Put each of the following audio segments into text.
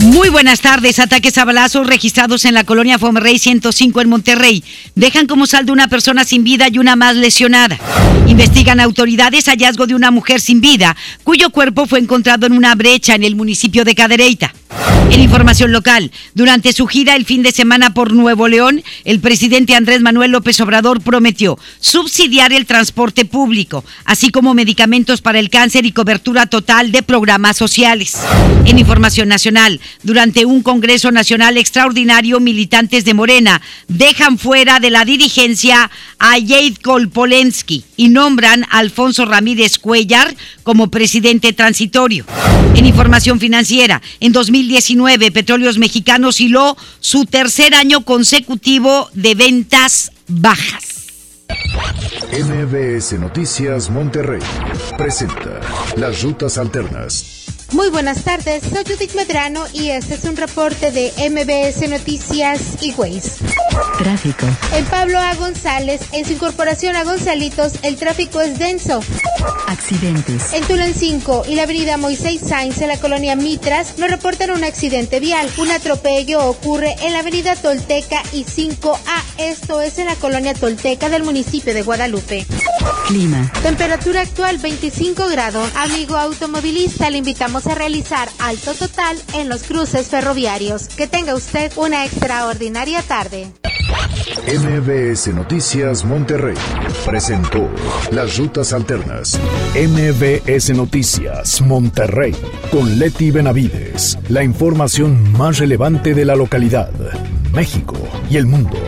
Muy buenas tardes. Ataques a balazos registrados en la colonia Fomerrey 105 en Monterrey. Dejan como saldo una persona sin vida y una más lesionada. Investigan autoridades hallazgo de una mujer sin vida, cuyo cuerpo fue encontrado en una brecha en el municipio de Cadereyta. En información local, durante su gira el fin de semana por Nuevo León, el presidente Andrés Manuel López Obrador prometió subsidiar el transporte público, así como medicamentos para el cáncer y cobertura total de programas sociales. En información nacional, durante un Congreso Nacional extraordinario, militantes de Morena dejan fuera de la dirigencia a Jade Kolpolensky y nombran a Alfonso Ramírez Cuellar como presidente transitorio. En información financiera, en 2019 Petróleos Mexicanos hiló su tercer año consecutivo de ventas bajas. MBS Noticias Monterrey presenta Las Rutas Alternas. Muy buenas tardes, soy Judith Medrano y este es un reporte de MBS Noticias y Waze. Tráfico. En Pablo A. González, en su incorporación a Gonzalitos, el tráfico es denso. Accidentes. En Tulancingo y la avenida Moisés Sainz, en la colonia Mitras, nos reportan un accidente vial. Un atropello ocurre en la avenida Tolteca y 5A, esto es en la colonia Tolteca del municipio de Guadalupe. Clima. Temperatura actual 25 grados. Amigo automovilista, le invitamos a realizar alto total en los cruces ferroviarios. Que tenga usted una extraordinaria tarde. MBS Noticias Monterrey presentó Las Rutas Alternas. MBS Noticias Monterrey con Leti Benavides. La información más relevante de la localidad, México y el mundo.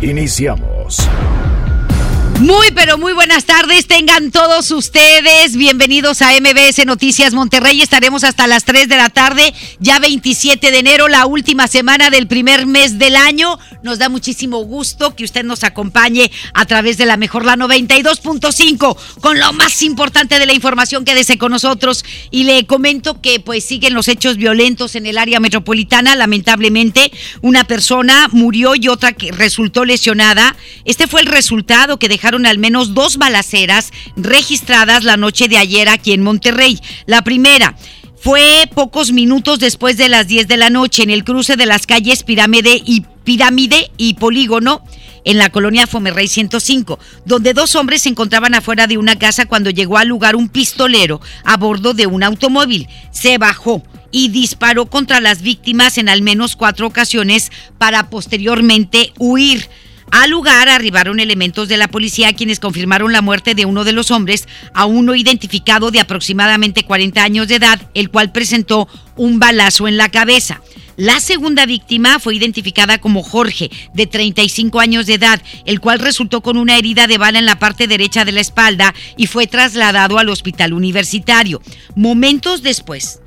Iniciamos. Muy, pero muy buenas tardes. Tengan todos ustedes bienvenidos a MBS Noticias Monterrey. Estaremos hasta las 3 de la tarde, ya 27 de enero, la última semana del primer mes del año. Nos da muchísimo gusto que usted nos acompañe a través de la mejor, la 92.5, con lo más importante de la información. Quédese con nosotros y le comento que pues siguen los hechos violentos en el área metropolitana. Lamentablemente, una persona murió y otra que resultó lesionada. Este fue el resultado que al menos dos balaceras registradas la noche de ayer aquí en Monterrey. La primera fue pocos minutos después de las 10 de la noche en el cruce de las calles Pirámide y Pirámide y Polígono en la colonia Fomerrey 105, donde dos hombres se encontraban afuera de una casa cuando llegó al lugar un pistolero a bordo de un automóvil. Se bajó y disparó contra las víctimas en al menos cuatro ocasiones para posteriormente huir. Al lugar arribaron elementos de la policía quienes confirmaron la muerte de uno de los hombres, a uno identificado de aproximadamente 40 años de edad, el cual presentó un balazo en la cabeza. La segunda víctima fue identificada como Jorge, de 35 años de edad, el cual resultó con una herida de bala en la parte derecha de la espalda y fue trasladado al hospital universitario. Momentos después,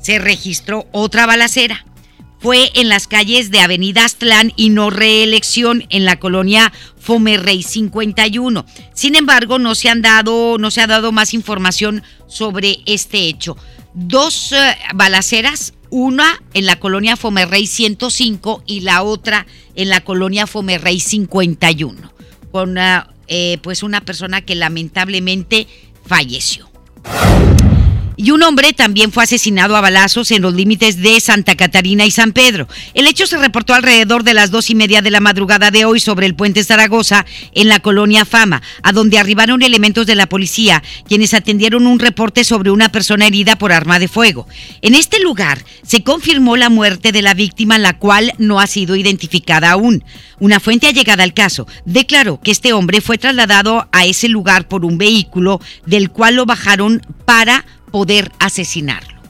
se registró otra balacera fue en las calles de Avenida Aztlán y no reelección en la colonia Fomerrey 51. Sin embargo, no se han dado, no se ha dado más información sobre este hecho. Dos uh, balaceras, una en la colonia Fomerrey 105 y la otra en la colonia Fomerrey 51, con uh, eh, pues una persona que lamentablemente falleció. Y un hombre también fue asesinado a balazos en los límites de Santa Catarina y San Pedro. El hecho se reportó alrededor de las dos y media de la madrugada de hoy sobre el puente Zaragoza, en la colonia Fama, a donde arribaron elementos de la policía, quienes atendieron un reporte sobre una persona herida por arma de fuego. En este lugar se confirmó la muerte de la víctima, la cual no ha sido identificada aún. Una fuente allegada al caso declaró que este hombre fue trasladado a ese lugar por un vehículo del cual lo bajaron para poder asesinarlo.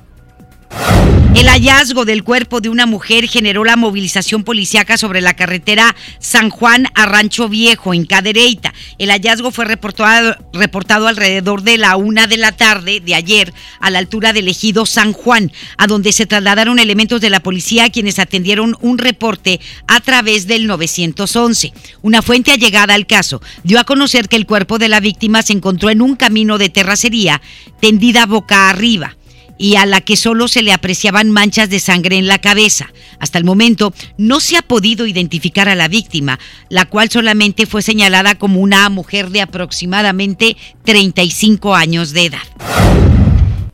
El hallazgo del cuerpo de una mujer generó la movilización policíaca sobre la carretera San Juan a Rancho Viejo, en Cadereyta. El hallazgo fue reportado, reportado alrededor de la una de la tarde de ayer a la altura del ejido San Juan, a donde se trasladaron elementos de la policía quienes atendieron un reporte a través del 911. Una fuente allegada al caso dio a conocer que el cuerpo de la víctima se encontró en un camino de terracería tendida boca arriba y a la que solo se le apreciaban manchas de sangre en la cabeza. Hasta el momento no se ha podido identificar a la víctima, la cual solamente fue señalada como una mujer de aproximadamente 35 años de edad.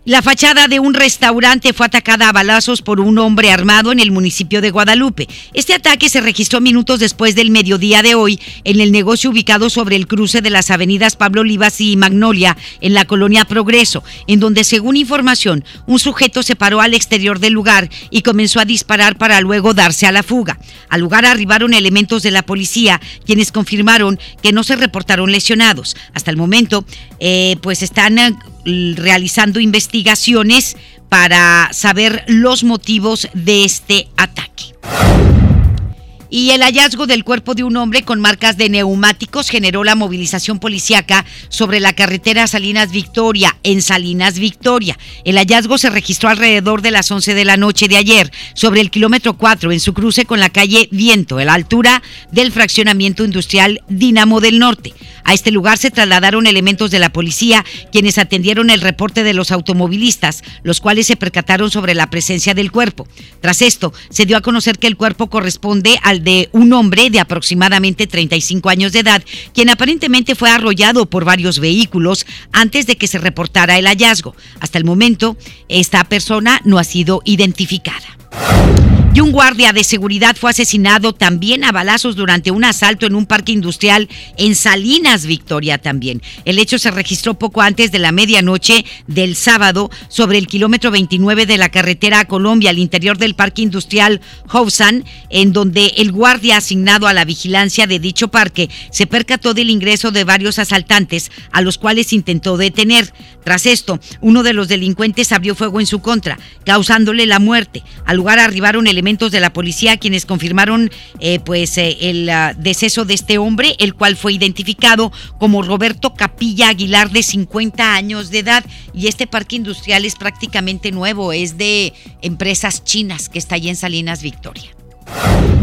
La fachada de un restaurante fue atacada a balazos por un hombre armado en el municipio de Guadalupe. Este ataque se registró minutos después del mediodía de hoy en el negocio ubicado sobre el cruce de las avenidas Pablo Olivas y Magnolia en la colonia Progreso, en donde según información un sujeto se paró al exterior del lugar y comenzó a disparar para luego darse a la fuga. Al lugar arribaron elementos de la policía quienes confirmaron que no se reportaron lesionados. Hasta el momento, eh, pues están eh, realizando investigaciones para saber los motivos de este ataque. Y el hallazgo del cuerpo de un hombre con marcas de neumáticos generó la movilización policíaca sobre la carretera Salinas Victoria, en Salinas Victoria. El hallazgo se registró alrededor de las 11 de la noche de ayer, sobre el kilómetro 4, en su cruce con la calle Viento, a la altura del fraccionamiento industrial Dinamo del Norte. A este lugar se trasladaron elementos de la policía, quienes atendieron el reporte de los automovilistas, los cuales se percataron sobre la presencia del cuerpo. Tras esto, se dio a conocer que el cuerpo corresponde al de un hombre de aproximadamente 35 años de edad, quien aparentemente fue arrollado por varios vehículos antes de que se reportara el hallazgo. Hasta el momento, esta persona no ha sido identificada. Y un guardia de seguridad fue asesinado también a balazos durante un asalto en un parque industrial en Salinas, Victoria también. El hecho se registró poco antes de la medianoche del sábado sobre el kilómetro 29 de la carretera a Colombia, al interior del parque industrial Housan, en donde el guardia asignado a la vigilancia de dicho parque se percató del ingreso de varios asaltantes a los cuales intentó detener. Tras esto, uno de los delincuentes abrió fuego en su contra, causándole la muerte. Al lugar arribaron elementos de la policía quienes confirmaron eh, pues eh, el uh, deceso de este hombre, el cual fue identificado como Roberto Capilla Aguilar de 50 años de edad y este parque industrial es prácticamente nuevo, es de empresas chinas que está allí en Salinas Victoria.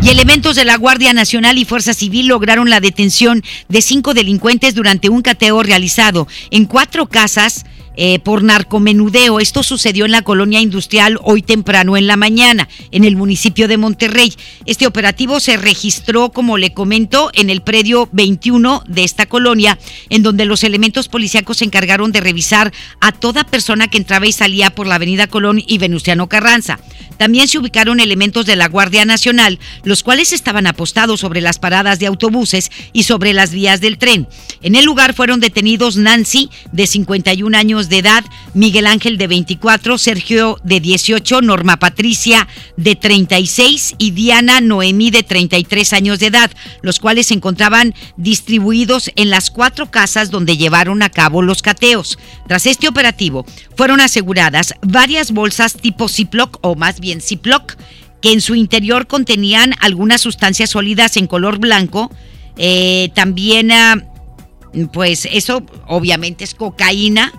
Y elementos de la Guardia Nacional y Fuerza Civil lograron la detención de cinco delincuentes durante un cateo realizado en cuatro casas eh, por narcomenudeo. Esto sucedió en la colonia industrial hoy temprano en la mañana, en el municipio de Monterrey. Este operativo se registró, como le comento, en el predio 21 de esta colonia, en donde los elementos policíacos se encargaron de revisar a toda persona que entraba y salía por la avenida Colón y Venustiano Carranza. También se ubicaron elementos de la Guardia Nacional, los cuales estaban apostados sobre las paradas de autobuses y sobre las vías del tren. En el lugar fueron detenidos Nancy, de 51 años de edad, Miguel Ángel, de 24, Sergio, de 18, Norma Patricia, de 36 y Diana Noemí, de 33 años de edad, los cuales se encontraban distribuidos en las cuatro casas donde llevaron a cabo los cateos. Tras este operativo, fueron aseguradas varias bolsas tipo Ziploc o más bien Ziploc, que en su interior contenían algunas sustancias sólidas en color blanco, eh, también, ah, pues eso obviamente es cocaína,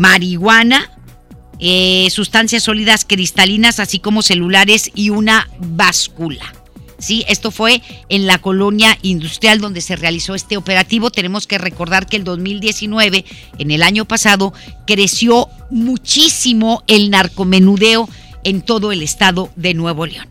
marihuana, eh, sustancias sólidas cristalinas, así como celulares y una báscula. Sí, esto fue en la colonia industrial donde se realizó este operativo. Tenemos que recordar que el 2019, en el año pasado, creció muchísimo el narcomenudeo en todo el estado de Nuevo León.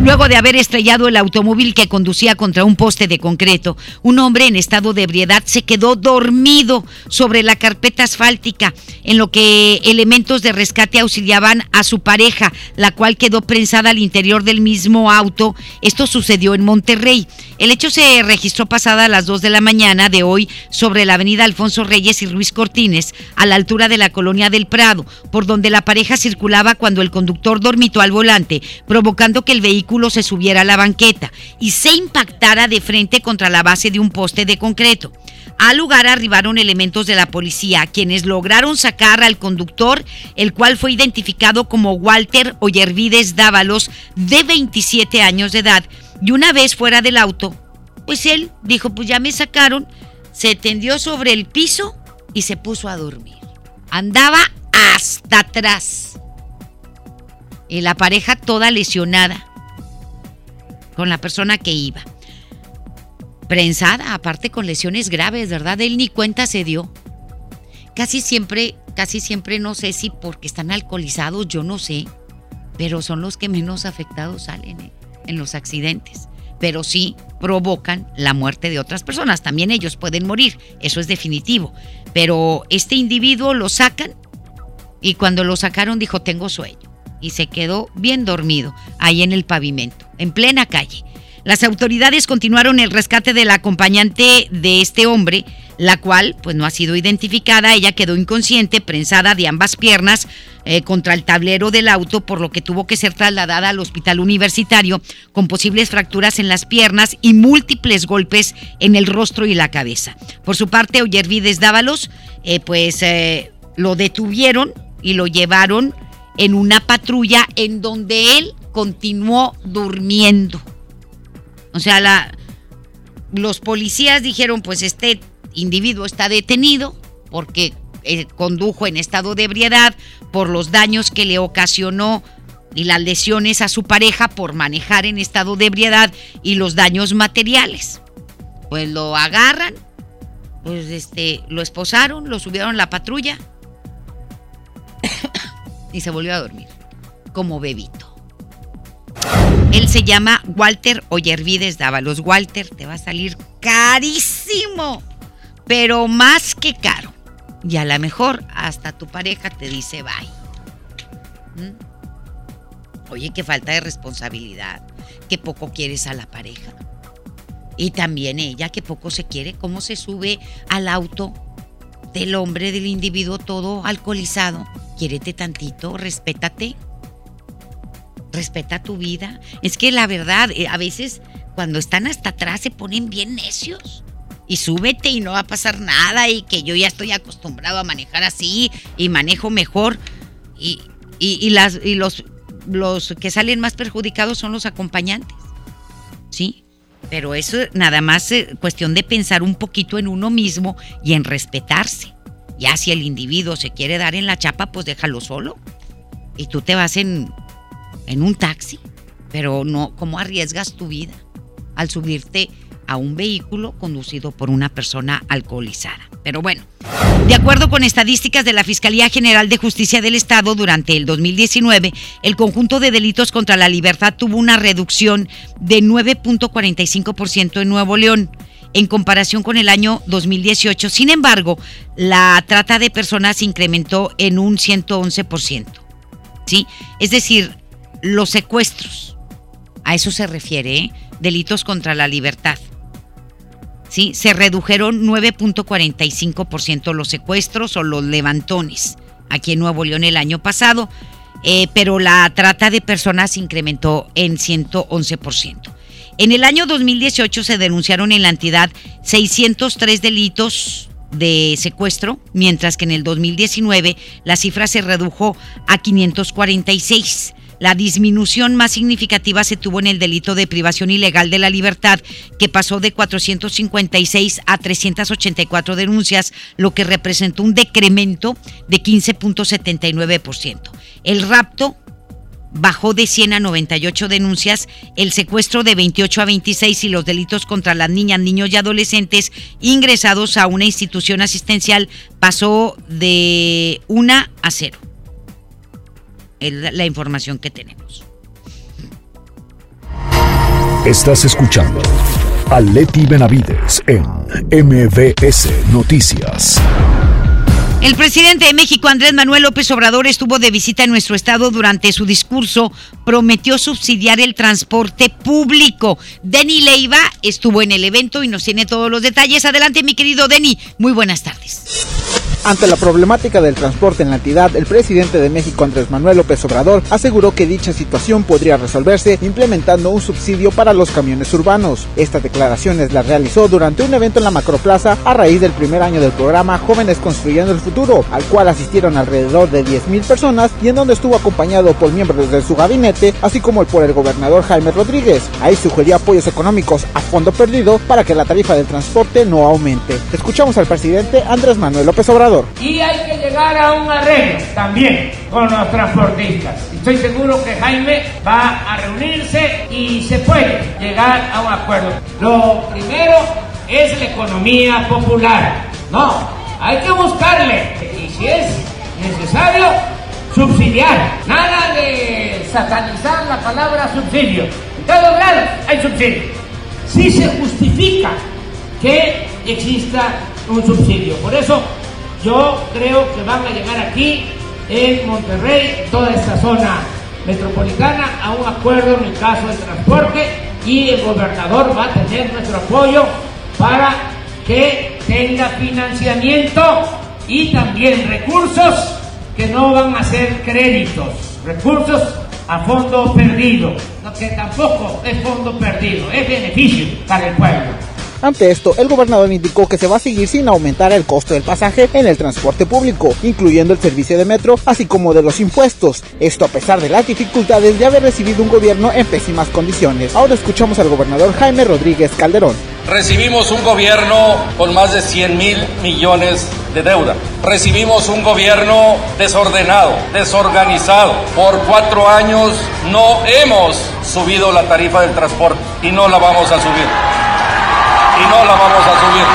Luego de haber estrellado el automóvil que conducía contra un poste de concreto, un hombre en estado de ebriedad se quedó dormido sobre la carpeta asfáltica, en lo que elementos de rescate auxiliaban a su pareja, la cual quedó prensada al interior del mismo auto. Esto sucedió en Monterrey. El hecho se registró pasada las 2 de la mañana de hoy sobre la avenida Alfonso Reyes y Ruiz Cortines, a la altura de la colonia del Prado, por donde la pareja circulaba cuando el conductor dormitó al volante, provocando que el vehículo se subiera a la banqueta y se impactara de frente contra la base de un poste de concreto. Al lugar arribaron elementos de la policía, quienes lograron sacar al conductor, el cual fue identificado como Walter Ollervides Dávalos, de 27 años de edad. Y una vez fuera del auto, pues él dijo, pues ya me sacaron, se tendió sobre el piso y se puso a dormir. Andaba hasta atrás. La pareja toda lesionada con la persona que iba prensada, aparte con lesiones graves, ¿verdad? Él ni cuenta se dio. Casi siempre, casi siempre no sé si porque están alcoholizados, yo no sé, pero son los que menos afectados salen ¿eh? en los accidentes. Pero sí provocan la muerte de otras personas. También ellos pueden morir, eso es definitivo. Pero este individuo lo sacan y cuando lo sacaron dijo tengo sueño y se quedó bien dormido ahí en el pavimento, en plena calle. Las autoridades continuaron el rescate del acompañante de este hombre, la cual pues no ha sido identificada. Ella quedó inconsciente, prensada de ambas piernas eh, contra el tablero del auto, por lo que tuvo que ser trasladada al hospital universitario con posibles fracturas en las piernas y múltiples golpes en el rostro y la cabeza. Por su parte, Oyervides Dávalos, eh, pues eh, lo detuvieron y lo llevaron en una patrulla en donde él continuó durmiendo. O sea, los policías dijeron, pues este individuo está detenido porque eh, condujo en estado de ebriedad por los daños que le ocasionó y las lesiones a su pareja por manejar en estado de ebriedad y los daños materiales. Pues lo agarran, pues este, lo esposaron, lo subieron a la patrulla y se volvió a dormir como bebito. Él se llama Walter Oyervides Dávalos. Walter, te va a salir carísimo, pero más que caro. Y a lo mejor hasta tu pareja te dice bye. ¿Mm? Oye, qué falta de responsabilidad, que poco quieres a la pareja. Y también ella, que poco se quiere, cómo se sube al auto del hombre, del individuo todo alcoholizado. Quiérete tantito, respétate respeta tu vida. Es que la verdad, eh, a veces cuando están hasta atrás se ponen bien necios. Y súbete y no va a pasar nada y que yo ya estoy acostumbrado a manejar así y manejo mejor. Y, y, las, y los, los que salen más perjudicados son los acompañantes. ¿Sí? Pero eso nada más es cuestión de pensar un poquito en uno mismo y en respetarse. Ya si el individuo se quiere dar en la chapa, pues déjalo solo. Y tú te vas en, en un taxi, pero no, ¿cómo arriesgas tu vida al subirte a un vehículo conducido por una persona alcoholizada? Pero bueno, de acuerdo con estadísticas de la Fiscalía General de Justicia del Estado, durante el 2019, el conjunto de delitos contra la libertad tuvo una reducción de 9.45% en Nuevo León en comparación con el año 2018. Sin embargo, la trata de personas incrementó en un 111%. ¿Sí? Es decir, los secuestros. A eso se refiere, ¿eh? delitos contra la libertad. ¿Sí? Se redujeron 9.45% los secuestros o los levantones aquí en Nuevo León el año pasado, eh, pero la trata de personas incrementó en 111%. En el año 2018 se denunciaron en la entidad 603 delitos de secuestro, mientras que en el 2019 la cifra se redujo a 546. La disminución más significativa se tuvo en el delito de privación ilegal de la libertad, que pasó de 456 a 384 denuncias, lo que representó un decremento de 15.79%. El rapto bajó de 100 a 98 denuncias, el secuestro de 28 a 26 y los delitos contra las niñas, niños y adolescentes ingresados a una institución asistencial pasó de 1 a 0 es la información que tenemos. Estás escuchando a Leti Benavides en MBS Noticias. El presidente de México, Andrés Manuel López Obrador, estuvo de visita en nuestro estado durante su discurso. Prometió subsidiar el transporte público. Denny Leiva estuvo en el evento y nos tiene todos los detalles. Adelante, mi querido Denny. Muy buenas tardes. Ante la problemática del transporte en la entidad, el presidente de México, Andrés Manuel López Obrador, aseguró que dicha situación podría resolverse implementando un subsidio para los camiones urbanos. Estas declaraciones las realizó durante un evento en la Macroplaza a raíz del primer año del programa Jóvenes Construyendo el Futuro, al cual asistieron alrededor de 10.000 personas y en donde estuvo acompañado por miembros de su gabinete, así como por el gobernador Jaime Rodríguez. Ahí sugirió apoyos económicos a fondo perdido para que la tarifa del transporte no aumente. Escuchamos al presidente Andrés Manuel López Obrador. Y hay que llegar a un arreglo también con los transportistas. Estoy seguro que Jaime va a reunirse y se puede llegar a un acuerdo. Lo primero es la economía popular. No, hay que buscarle. Y si es necesario, subsidiar. Nada de satanizar la palabra subsidio. En todos lados hay subsidio. Si se justifica que exista un subsidio. Por eso yo creo que van a llegar aquí en Monterrey, toda esta zona metropolitana, a un acuerdo en el caso del transporte y el gobernador va a tener nuestro apoyo para que tenga financiamiento y también recursos que no van a ser créditos, recursos a fondo perdido, lo que tampoco es fondo perdido, es beneficio para el pueblo. Ante esto, el gobernador indicó que se va a seguir sin aumentar el costo del pasaje en el transporte público, incluyendo el servicio de metro, así como de los impuestos. Esto a pesar de las dificultades de haber recibido un gobierno en pésimas condiciones. Ahora escuchamos al gobernador Jaime Rodríguez Calderón. Recibimos un gobierno con más de 100 mil millones de deuda. Recibimos un gobierno desordenado, desorganizado. Por cuatro años no hemos subido la tarifa del transporte y no la vamos a subir y no la vamos a subir.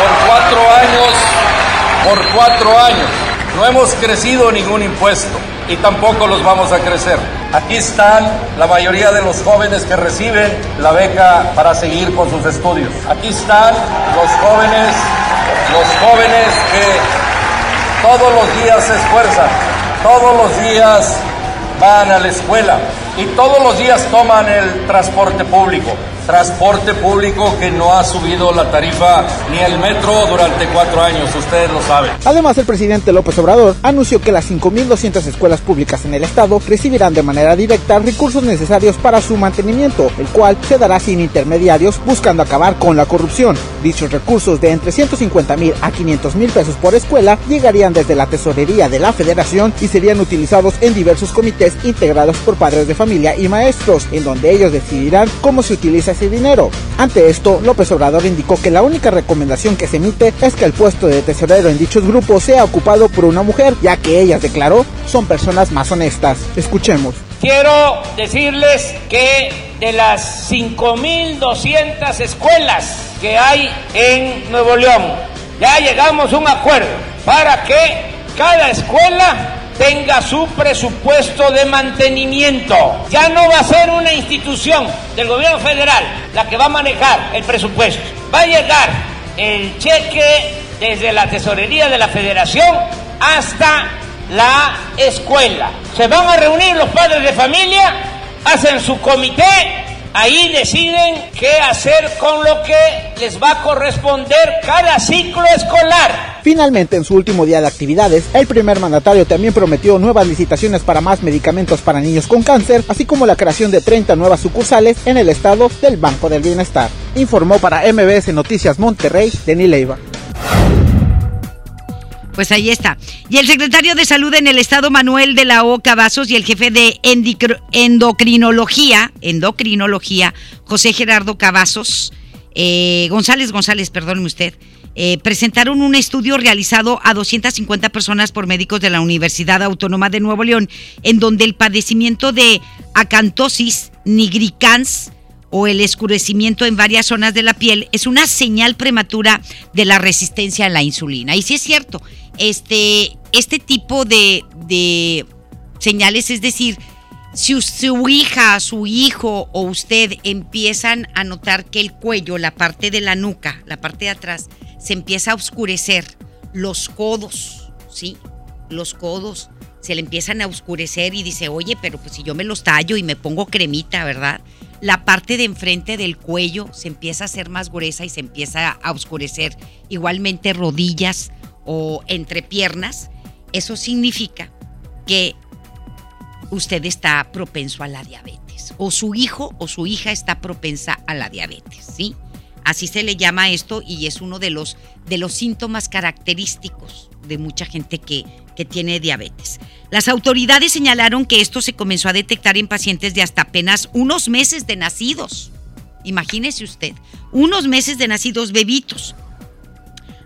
Por cuatro años, por cuatro años, no hemos crecido ningún impuesto y tampoco los vamos a crecer. Aquí están la mayoría de los jóvenes que reciben la beca para seguir con sus estudios. Aquí están los jóvenes, los jóvenes que todos los días se esfuerzan, todos los días van a la escuela y todos los días toman el transporte público transporte público que no ha subido la tarifa ni el metro durante cuatro años, ustedes lo saben. Además, el presidente López Obrador anunció que las 5.200 escuelas públicas en el estado recibirán de manera directa recursos necesarios para su mantenimiento, el cual se dará sin intermediarios buscando acabar con la corrupción. Dichos recursos de entre 150 mil a 500 mil pesos por escuela llegarían desde la tesorería de la federación y serían utilizados en diversos comités integrados por padres de familia y maestros, en donde ellos decidirán cómo se utiliza dinero. Ante esto, López Obrador indicó que la única recomendación que se emite es que el puesto de tesorero en dichos grupos sea ocupado por una mujer, ya que ellas declaró son personas más honestas. Escuchemos. Quiero decirles que de las 5.200 escuelas que hay en Nuevo León, ya llegamos a un acuerdo para que cada escuela tenga su presupuesto de mantenimiento. Ya no va a ser una institución del gobierno federal la que va a manejar el presupuesto. Va a llegar el cheque desde la tesorería de la federación hasta la escuela. Se van a reunir los padres de familia, hacen su comité Ahí deciden qué hacer con lo que les va a corresponder cada ciclo escolar. Finalmente, en su último día de actividades, el primer mandatario también prometió nuevas licitaciones para más medicamentos para niños con cáncer, así como la creación de 30 nuevas sucursales en el estado del Banco del Bienestar. Informó para MBS Noticias Monterrey, Denis Leiva. Pues ahí está. Y el secretario de Salud en el Estado, Manuel de la O. Cavazos, y el jefe de endocrinología, endocrinología, José Gerardo Cavazos, eh, González González, perdóneme usted, eh, presentaron un estudio realizado a 250 personas por médicos de la Universidad Autónoma de Nuevo León, en donde el padecimiento de acantosis nigricans o el escurecimiento en varias zonas de la piel es una señal prematura de la resistencia a la insulina. Y sí es cierto, este, este tipo de, de señales, es decir, si su hija, su hijo o usted empiezan a notar que el cuello, la parte de la nuca, la parte de atrás, se empieza a oscurecer, los codos, ¿sí? Los codos se le empiezan a oscurecer y dice, oye, pero pues si yo me los tallo y me pongo cremita, ¿verdad? La parte de enfrente del cuello se empieza a hacer más gruesa y se empieza a oscurecer. Igualmente rodillas, o entre piernas, eso significa que usted está propenso a la diabetes o su hijo o su hija está propensa a la diabetes, ¿sí? Así se le llama esto y es uno de los, de los síntomas característicos de mucha gente que, que tiene diabetes. Las autoridades señalaron que esto se comenzó a detectar en pacientes de hasta apenas unos meses de nacidos. Imagínese usted, unos meses de nacidos bebitos,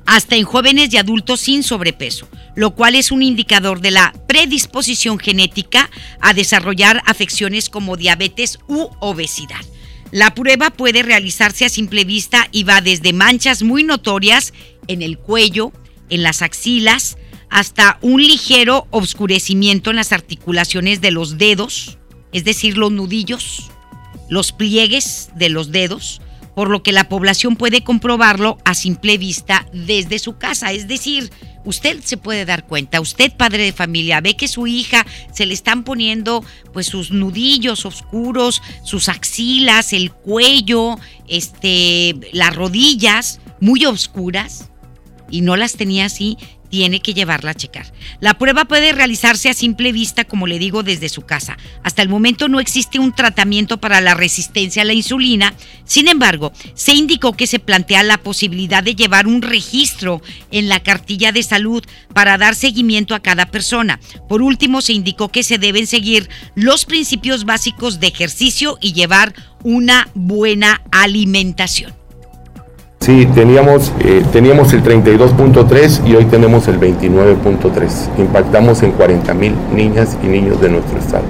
hasta en jóvenes y adultos sin sobrepeso, lo cual es un indicador de la predisposición genética a desarrollar afecciones como diabetes u obesidad. La prueba puede realizarse a simple vista y va desde manchas muy notorias en el cuello, en las axilas, hasta un ligero obscurecimiento en las articulaciones de los dedos, es decir, los nudillos, los pliegues de los dedos, por lo que la población puede comprobarlo a simple vista desde su casa. Es decir, usted se puede dar cuenta, usted padre de familia, ve que su hija se le están poniendo pues sus nudillos oscuros, sus axilas, el cuello, este, las rodillas muy oscuras y no las tenía así tiene que llevarla a checar. La prueba puede realizarse a simple vista, como le digo, desde su casa. Hasta el momento no existe un tratamiento para la resistencia a la insulina. Sin embargo, se indicó que se plantea la posibilidad de llevar un registro en la cartilla de salud para dar seguimiento a cada persona. Por último, se indicó que se deben seguir los principios básicos de ejercicio y llevar una buena alimentación. Sí, teníamos, eh, teníamos el 32.3 y hoy tenemos el 29.3. Impactamos en 40 mil niñas y niños de nuestro estado.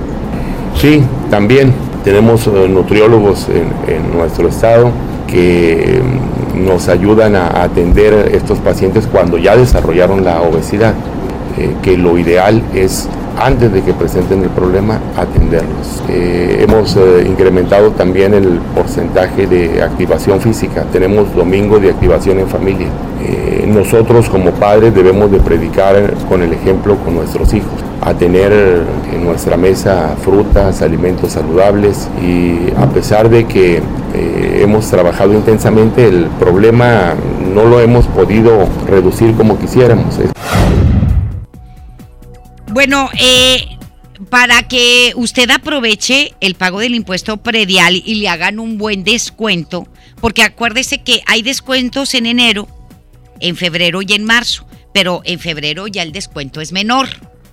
Sí, también tenemos eh, nutriólogos en, nuestro estado que mm, nos ayudan a atender estos pacientes cuando ya desarrollaron la obesidad, eh, que lo ideal es antes de que presenten el problema, atenderlos. Eh, hemos eh, incrementado también el porcentaje de activación física. Tenemos domingo de activación en familia. Eh, nosotros como padres debemos de predicar con el ejemplo con nuestros hijos, a tener en nuestra mesa frutas, alimentos saludables y a pesar de que hemos trabajado intensamente, el problema no lo hemos podido reducir como quisiéramos. Bueno, eh, para que usted aproveche el pago del impuesto predial y le hagan un buen descuento, porque acuérdese que hay descuentos en enero, en febrero y en marzo, pero en febrero ya el descuento es menor.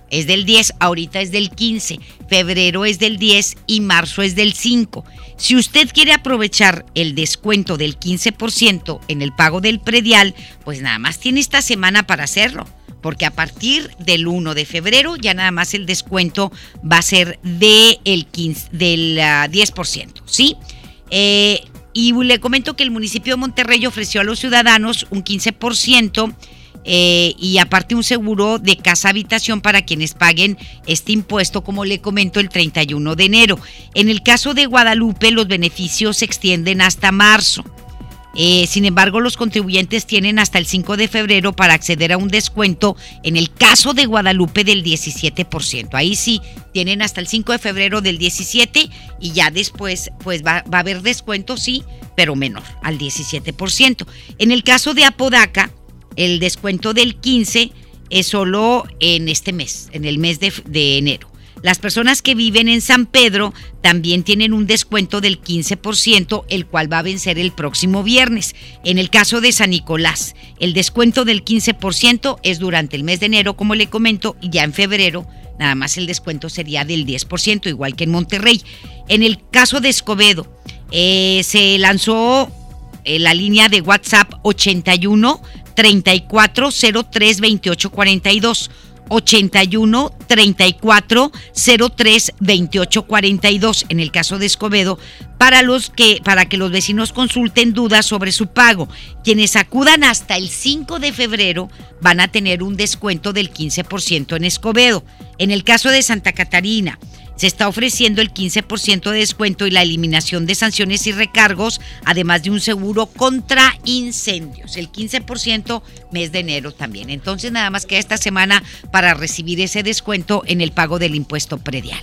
Es del 10, ahorita es del 15, febrero es del 10 y marzo es del 5. Si usted quiere aprovechar el descuento del 15% en el pago del predial, pues nada más tiene esta semana para hacerlo porque a partir del 1 de febrero ya nada más el descuento va a ser de el 15, del 10%, ah, ¿sí? Eh, y le comento que el municipio de Monterrey ofreció a los ciudadanos un 15% eh, y aparte un seguro de casa habitación para quienes paguen este impuesto, como le comento, el 31 de enero. En el caso de Guadalupe, los beneficios se extienden hasta marzo. Eh, sin embargo, los contribuyentes tienen hasta el 5 de febrero para acceder a un descuento en el caso de Guadalupe del 17%. Ahí sí, tienen hasta el 5 de febrero del 17 y ya después pues va, a haber descuento, sí, pero menor, al 17%. En el caso de Apodaca, el descuento del 15 es solo en este mes, en el mes de enero. Las personas que viven en San Pedro también tienen un descuento del 15%, el cual va a vencer el próximo viernes. En el caso de San Nicolás, el descuento del 15% es durante el mes de enero, como le comento, y ya en febrero nada más el descuento sería del 10%, igual que en Monterrey. En el caso de Escobedo, eh, se lanzó eh, la línea de WhatsApp 81 34 03 28 42. 81 34 03 28 42 en el caso de Escobedo para los que para que los vecinos consulten dudas sobre su pago. Quienes acudan hasta el 5 de febrero van a tener un descuento del 15% en Escobedo. En el caso de Santa Catarina, se está ofreciendo el 15% de descuento y la eliminación de sanciones y recargos, además de un seguro contra incendios. El 15% mes de enero también. Entonces nada más que esta semana para recibir ese descuento en el pago del impuesto predial.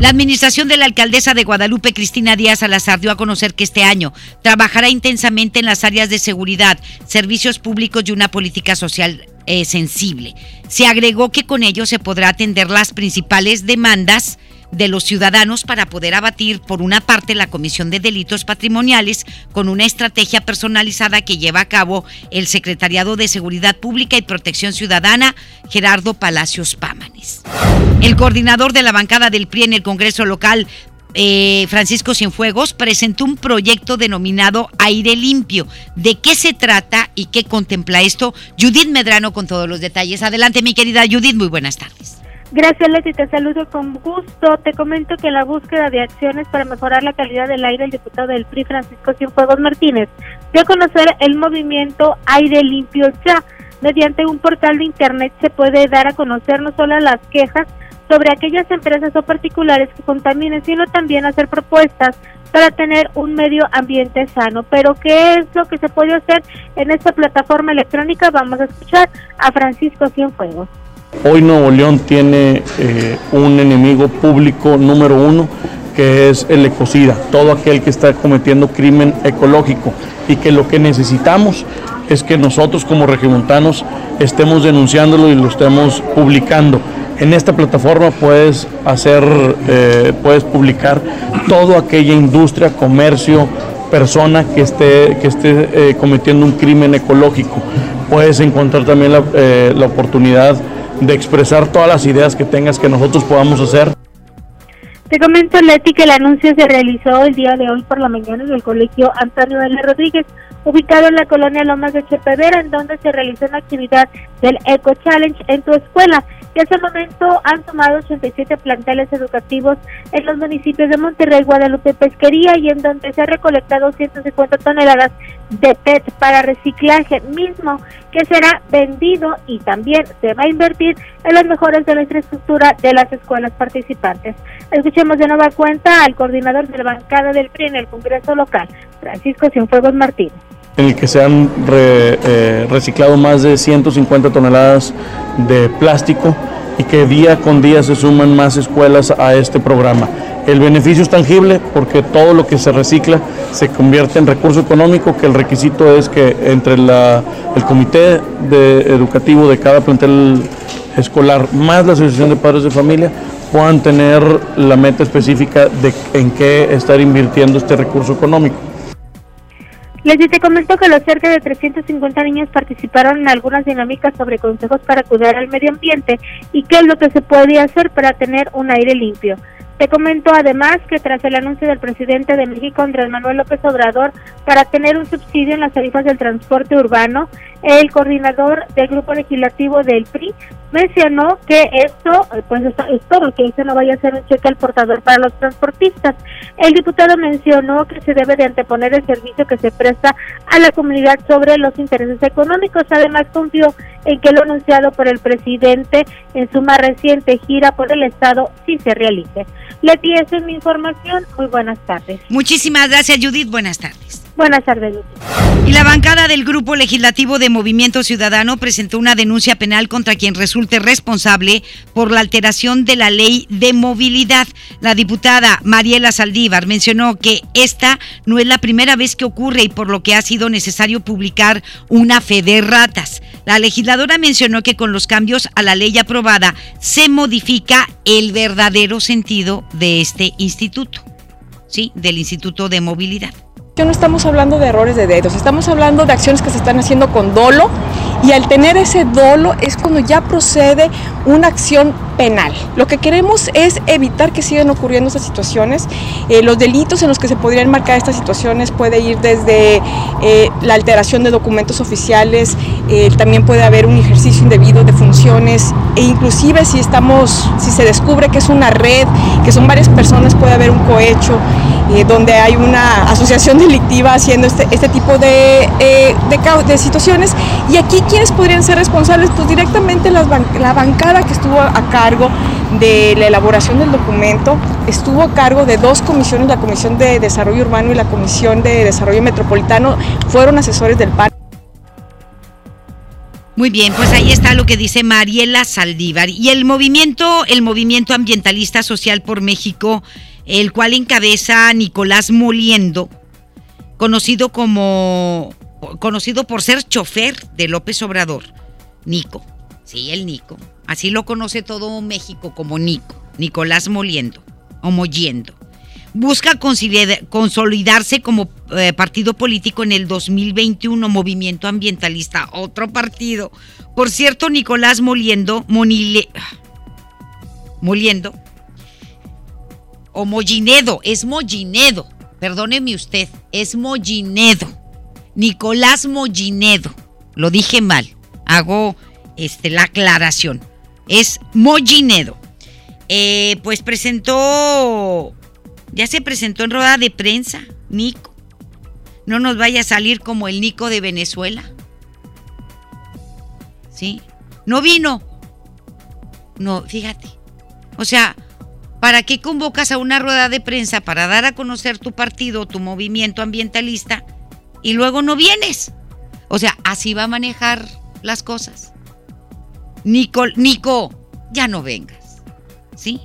La administración de la alcaldesa de Guadalupe, Cristina Díaz Salazar, dio a conocer que este año trabajará intensamente en las áreas de seguridad, servicios públicos y una política social eh, sensible. Se agregó que con ello se podrá atender las principales demandas de los ciudadanos para poder abatir, por una parte, la Comisión de Delitos Patrimoniales con una estrategia personalizada que lleva a cabo el Secretariado de Seguridad Pública y Protección Ciudadana, Gerardo Palacios Pámanes. El coordinador de la bancada del PRI en el Congreso local, eh, Francisco Cienfuegos presentó un proyecto denominado Aire Limpio. ¿De qué se trata y qué contempla esto? Judith Medrano con todos los detalles. Adelante, mi querida Judith, muy buenas tardes. Gracias, Leti. Te saludo con gusto. Te comento que en la búsqueda de acciones para mejorar la calidad del aire, el diputado del PRI, Francisco Cienfuegos Martínez, dio a conocer el movimiento Aire Limpio Ya. Mediante un portal de Internet se puede dar a conocer no solo las quejas sobre aquellas empresas o particulares que contaminen, sino también hacer propuestas para tener un medio ambiente sano. Pero ¿qué es lo que se puede hacer en esta plataforma electrónica? Vamos a escuchar a Francisco Cienfuegos. Hoy Nuevo León tiene eh, un enemigo público número uno que es el ecocida, todo aquel que está cometiendo crimen ecológico y que lo que necesitamos es que nosotros como regiomontanos estemos denunciándolo y lo estemos publicando. En esta plataforma puedes hacer, eh, puedes publicar toda aquella industria, comercio, persona que esté, que esté eh, cometiendo un crimen ecológico. Puedes encontrar también la, la oportunidad de expresar todas las ideas que tengas que nosotros podamos hacer. Te comento, Leti, que el anuncio se realizó el día de hoy por la mañana en el colegio Antonio L. Rodríguez, ubicado en la colonia Lomas de Chepedera, en donde se realizó una actividad del Eco Challenge en tu escuela. Y hasta el momento han tomado 87 planteles educativos en los municipios de Monterrey, Guadalupe, Pesquería y en donde se ha recolectado 150 toneladas de PET para reciclaje mismo que será vendido y también se va a invertir en las mejoras de la infraestructura de las escuelas participantes. Escuchemos de nueva cuenta al coordinador de la bancada del PRI en el Congreso local, Francisco Cienfuegos Martínez en el que se han eh, reciclado más de 150 toneladas de plástico y que día con día se suman más escuelas a este programa. El beneficio es tangible porque todo lo que se recicla se convierte en recurso económico, que el requisito es que entre el comité educativo de cada plantel escolar más la asociación de padres de familia puedan tener la meta específica de en qué estar invirtiendo este recurso económico. Les te comento que los cerca de 350 niños participaron en algunas dinámicas sobre consejos para cuidar al medio ambiente y qué es lo que se puede hacer para tener un aire limpio. Te comento además que tras el anuncio del presidente de México, Andrés Manuel López Obrador, para tener un subsidio en las tarifas del transporte urbano, el coordinador del grupo legislativo del PRI mencionó que esto, pues es todo, que eso no vaya a ser un cheque al portador para los transportistas. El diputado mencionó que se debe de anteponer el servicio que se presta a la comunidad sobre los intereses económicos. Además, confió en que lo anunciado por el presidente en su más reciente gira por el Estado sí se realice. Leti, esa es mi información. Muy buenas tardes. Muchísimas gracias, Judith. Buenas tardes. Buenas tardes. Y la bancada del Grupo Legislativo de Movimiento Ciudadano presentó una denuncia penal contra quien resulte responsable por la alteración de la ley de movilidad. La diputada Mariela Saldívar mencionó que esta no es la primera vez que ocurre y por lo que ha sido necesario publicar una fe de ratas. La legisladora mencionó que con los cambios a la ley aprobada se modifica el verdadero sentido de este instituto, ¿sí? Del Instituto de Movilidad. No estamos hablando de errores de dedos, estamos hablando de acciones que se están haciendo con dolo y al tener ese dolo es cuando ya procede una acción penal. Lo que queremos es evitar que sigan ocurriendo estas situaciones. Eh, los delitos en los que se podrían marcar estas situaciones puede ir desde eh, la alteración de documentos oficiales, eh, también puede haber un ejercicio indebido de funciones e inclusive si estamos, si se descubre que es una red, que son varias personas, puede haber un cohecho donde hay una asociación delictiva haciendo este, este tipo de, de, situaciones. Y aquí, ¿quiénes podrían ser responsables? Pues directamente la bancada que estuvo a cargo de la elaboración del documento, estuvo a cargo de dos comisiones, la Comisión de Desarrollo Urbano y la Comisión de Desarrollo Metropolitano, fueron asesores del PAN. Muy bien, pues ahí está lo que dice Mariela Saldívar. Y el movimiento, el movimiento ambientalista social por México, el cual encabeza Nicolás Moliendo, conocido como conocido por ser chofer de López Obrador, Nico. Sí, el Nico. Así lo conoce todo México como Nico, Nicolás Moliendo o Mollendo. Busca consolidarse como eh, partido político en el 2021, Movimiento Ambientalista, otro partido. Por cierto, Nicolás Moliendo, Monile, Moliendo, o Mollinedo, es Mollinedo, perdóneme usted, es Mollinedo. Nicolás Mollinedo, lo dije mal, hago este, la aclaración, es Mollinedo. Eh, pues presentó, ya se presentó en rueda de prensa, Nico. No nos vaya a salir como el Nico de Venezuela. ¿Sí? No vino. No, fíjate. O sea, ¿para qué convocas a una rueda de prensa para dar a conocer tu partido, tu movimiento ambientalista y luego no vienes? O sea, así va a manejar las cosas. Nico, Nico, ya no vengas. ¿Sí?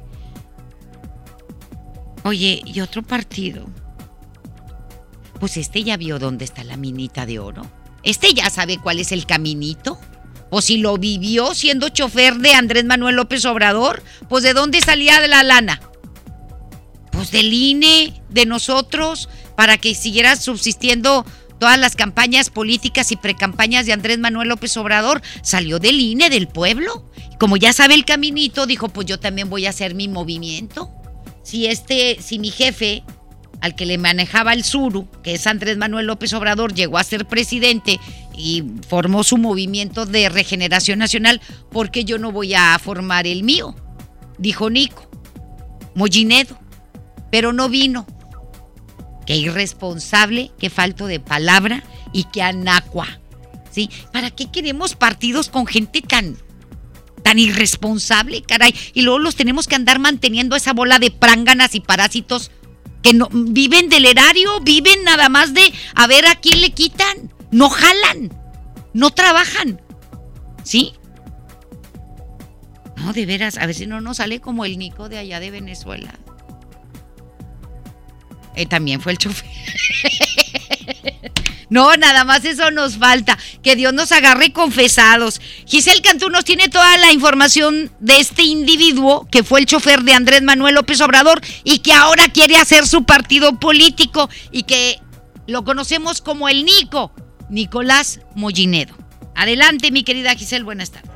Oye, ¿y otro partido? Pues este ya vio dónde está la minita de oro. Este ya sabe cuál es el caminito. O si lo vivió siendo chofer de Andrés Manuel López Obrador, pues ¿de dónde salía de la lana? Pues del INE, de nosotros, para que siguiera subsistiendo todas las campañas políticas y precampañas de Andrés Manuel López Obrador. Salió del INE, del pueblo. Como ya sabe el caminito, dijo, pues yo también voy a hacer mi movimiento. Si este, si mi jefe al que le manejaba el Suru, que es Andrés Manuel López Obrador, llegó a ser presidente y formó su movimiento de regeneración nacional, ¿por qué yo no voy a formar el mío? Dijo Nico, Mollinedo, pero no vino. Qué irresponsable, qué falto de palabra y qué anacua. ¿Sí? ¿Para qué queremos partidos con gente tan tan irresponsable, caray? Y luego los tenemos que andar manteniendo esa bola de pránganas y parásitos que no viven del erario, viven nada más de a ver a quién le quitan, no jalan, no trabajan. ¿Sí? No, de veras, a ver si no nos sale como el Nico de allá de Venezuela. Eh, también fue el chofer. No, nada más eso nos falta. Que Dios nos agarre confesados. Giselle Cantú nos tiene toda la información de este individuo que fue el chofer de Andrés Manuel López Obrador y que ahora quiere hacer su partido político y que lo conocemos como el Nico, Nicolás Mollinedo. Adelante, mi querida Giselle, buenas tardes.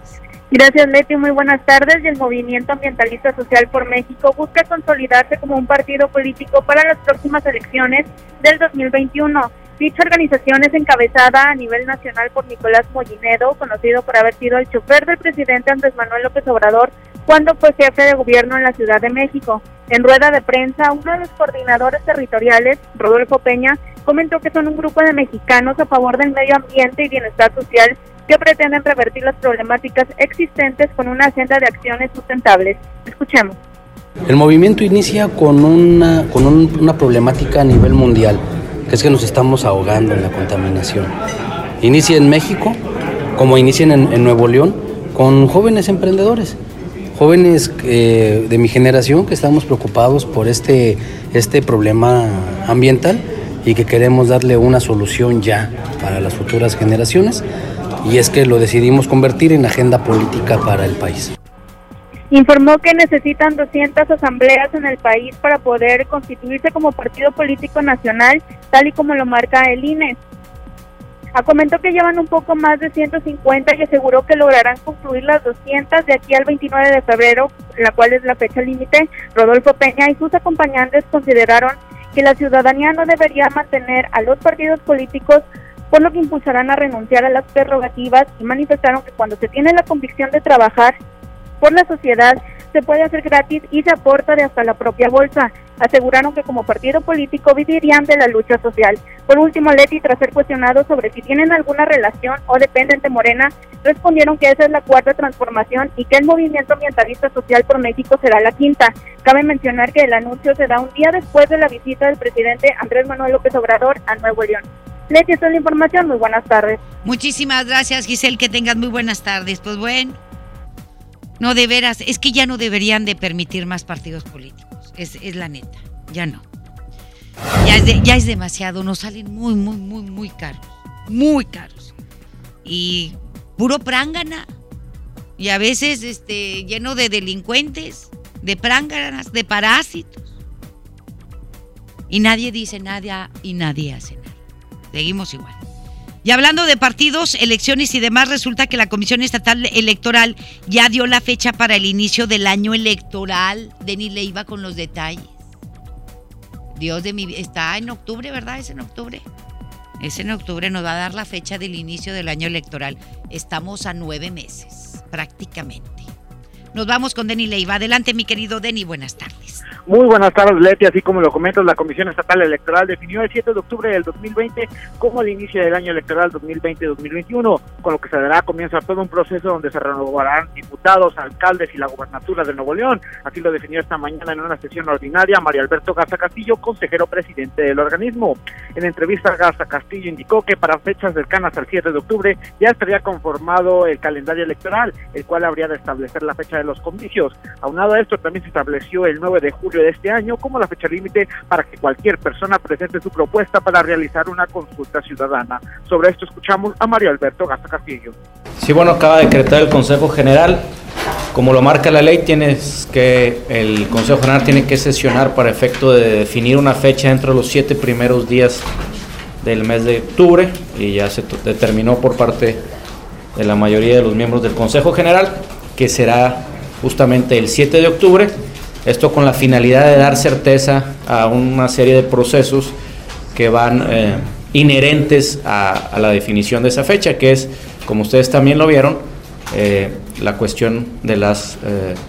Gracias, Leti. Muy buenas tardes. Y el Movimiento Ambientalista Social por México busca consolidarse como un partido político para las próximas elecciones del 2021. Dicha organización es encabezada a nivel nacional por Nicolás Mollinedo, conocido por haber sido el chofer del presidente Andrés Manuel López Obrador cuando fue jefe de gobierno en la Ciudad de México. En rueda de prensa, uno de los coordinadores territoriales, Rodolfo Peña, comentó que son un grupo de mexicanos a favor del medio ambiente y bienestar social que pretenden revertir las problemáticas existentes con una agenda de acciones sustentables. Escuchemos. El movimiento inicia con una, con una problemática a nivel mundial que es que nos estamos ahogando en la contaminación. Inicia en México, como inician en, Nuevo León, con jóvenes emprendedores, jóvenes eh, de mi generación que estamos preocupados por este, este problema ambiental y que queremos darle una solución ya para las futuras generaciones y es que lo decidimos convertir en agenda política para el país. Informó que necesitan 200 asambleas en el país para poder constituirse como partido político nacional, tal y como lo marca el INE. A comentó que llevan un poco más de 150 y aseguró que lograrán concluir las 200 de aquí al 29 de febrero, la cual es la fecha límite. Rodolfo Peña y sus acompañantes consideraron que la ciudadanía no debería mantener a los partidos políticos por lo que impulsarán a renunciar a las prerrogativas y manifestaron que cuando se tiene la convicción de trabajar por la sociedad se puede hacer gratis y se aporta de hasta la propia bolsa. Aseguraron que como partido político vivirían de la lucha social. Por último, Leti, tras ser cuestionado sobre si tienen alguna relación o dependen de Morena, respondieron que esa es la cuarta transformación y que el movimiento ambientalista social por México será la quinta. Cabe mencionar que el anuncio se da un día después de la visita del presidente Andrés Manuel López Obrador a Nuevo León. Leti, esta es la información. Muy buenas tardes. Muchísimas gracias, Giselle. Que tengas muy buenas tardes. Pues bueno, no de veras, es que ya no deberían de permitir más partidos políticos. Es, la neta, ya no. Ya es, de- ya es demasiado, nos salen muy, muy, muy, muy caros. Muy caros. Y puro prángana. Y a veces este, lleno de delincuentes, de pránganas, de parásitos. Y nadie dice nada y nadie hace nada. Seguimos igual. Y hablando de partidos, elecciones y demás, resulta que la Comisión Estatal Electoral ya dio la fecha para el inicio del año electoral. Denis le iba con los detalles. Dios de mi vida. Está en octubre, ¿verdad? Es en octubre. Es en octubre, nos va a dar la fecha del inicio del año electoral. Estamos a nueve meses, prácticamente. Nos vamos con Denis Leiva. Adelante, mi querido Denis, buenas tardes. Muy buenas tardes, Leti. Así como lo comentas, la Comisión Estatal Electoral definió el 7 de octubre del 2020 como el inicio del año electoral 2020-2021, con lo que se dará comienzo a todo un proceso donde se renovarán diputados, alcaldes y la gobernatura de Nuevo León. Así lo definió esta mañana en una sesión ordinaria María Alberto Garza Castillo, consejero presidente del organismo. En entrevista, Garza Castillo indicó que para fechas cercanas al 7 de octubre ya estaría conformado el calendario electoral, el cual habría de establecer la fecha de los comicios. Aunado a esto, también se estableció el 9 de julio de este año como la fecha límite para que cualquier persona presente su propuesta para realizar una consulta ciudadana. Sobre esto escuchamos a Mario Alberto Garza Castillo. Sí, bueno, acaba de decretar el Consejo General. Como lo marca la ley, tienes que el Consejo General tiene que sesionar para efecto de definir una fecha dentro de los siete primeros días del mes de octubre y ya se determinó por parte de la mayoría de los miembros del Consejo General que será justamente el 7 de octubre. Esto con la finalidad de dar certeza a una serie de procesos que van eh, inherentes a, la definición de esa fecha, que es, como ustedes también lo vieron, eh, la cuestión de la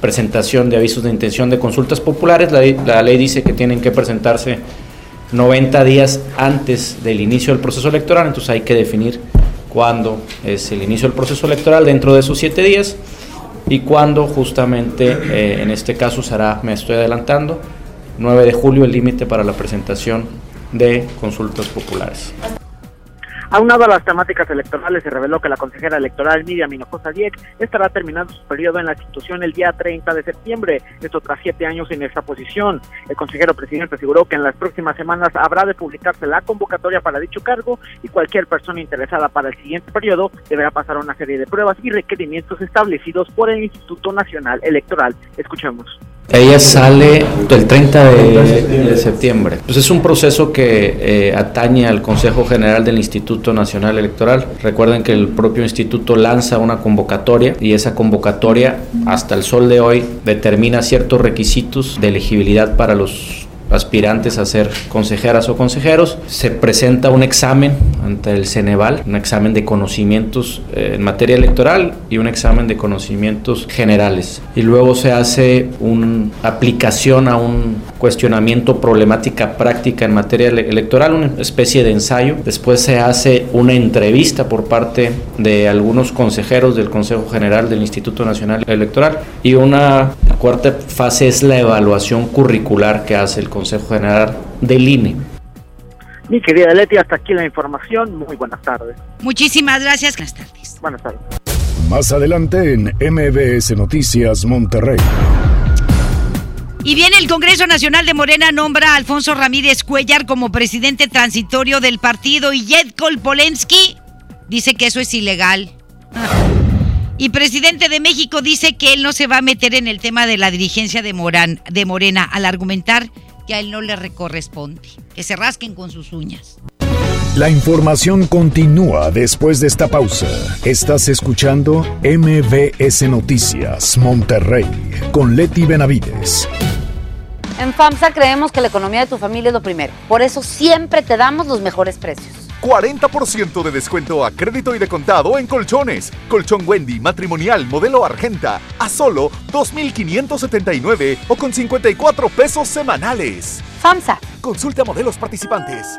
presentación de avisos de intención de consultas populares. La, ley- la ley dice que tienen que presentarse 90 días antes del inicio del proceso electoral, entonces hay que definir cuándo es el inicio del proceso electoral dentro de esos siete días y cuándo justamente, eh, en este caso será, me estoy adelantando, 9 de julio el límite para la presentación de consultas populares. Aunado a las temáticas electorales, se reveló que la consejera electoral Miriam Hinojosa Dieck estará terminando su periodo en la institución el día 30 de septiembre, esto tras siete años en esta posición. El consejero presidente aseguró que en las próximas semanas habrá de publicarse la convocatoria para dicho cargo y cualquier persona interesada para el siguiente periodo deberá pasar una serie de pruebas y requerimientos establecidos por el Instituto Nacional Electoral. Escuchemos. Ella sale el 30 de, de septiembre. Pues es un proceso que eh, atañe al Consejo General del Instituto Nacional Electoral. Recuerden que el propio instituto lanza una convocatoria y esa convocatoria hasta el sol de hoy determina ciertos requisitos de elegibilidad para los aspirantes a ser consejeras o consejeros. Se presenta un examen ante el Ceneval, un examen de conocimientos eh, en materia electoral y un examen de conocimientos generales. Y luego se hace una aplicación a un cuestionamiento problemática práctica en materia ele- electoral, una especie de ensayo. Después se hace una entrevista por parte de algunos consejeros del Consejo General del Instituto Nacional Electoral y una cuarta fase es la evaluación curricular que hace el Consejo General del INE. Mi querida Leti, hasta aquí la información. Muy buenas tardes. Muchísimas gracias. Buenas tardes. Buenas tardes. Más adelante en MBS Noticias Monterrey. Y bien, el Congreso Nacional de Morena nombra a Alfonso Ramírez Cuellar como presidente transitorio del partido y Jedkol Polensky dice que eso es ilegal. Y presidente de México dice que él no se va a meter en el tema de la dirigencia de, Morán, de Morena al argumentar que a él no le corresponde. Que se rasquen con sus uñas. La información continúa después de esta pausa. Estás escuchando MBS Noticias Monterrey con Leti Benavides. En FAMSA creemos que la economía de tu familia es lo primero. Por eso siempre te damos los mejores precios. 40% de descuento a crédito y de contado en colchones. Colchón Wendy matrimonial modelo Argenta a solo 2.579 o con 54 pesos semanales. FAMSA. Consulta modelos participantes.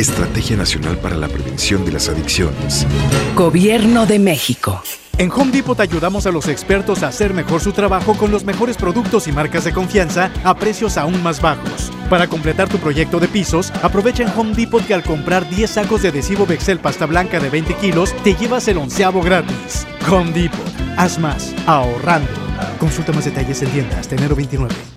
Estrategia Nacional para la Prevención de las Adicciones. Gobierno de México. En Home Depot ayudamos a los expertos a hacer mejor su trabajo con los mejores productos y marcas de confianza a precios aún más bajos. Para completar tu proyecto de pisos, aprovecha en Home Depot que al comprar 10 sacos de adhesivo Bexel pasta blanca de 20 kilos, te llevas el onceavo gratis. Home Depot. Haz más, ahorrando. Consulta más detalles en tienda hasta enero 29.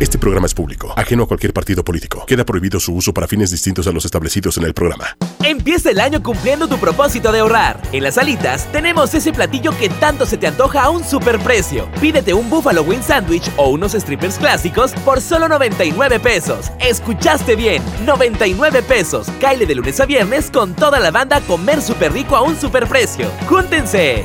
Este programa es público, ajeno a cualquier partido político. Queda prohibido su uso para fines distintos a los establecidos en el programa. Empieza el año cumpliendo tu propósito de ahorrar. En las alitas tenemos ese platillo que tanto se te antoja a un superprecio. Pídete un Buffalo Wing Sandwich o unos strippers clásicos por solo 99 pesos. Escuchaste bien, 99 pesos. Caile de lunes a viernes con toda la banda comer súper rico a un superprecio. ¡Júntense!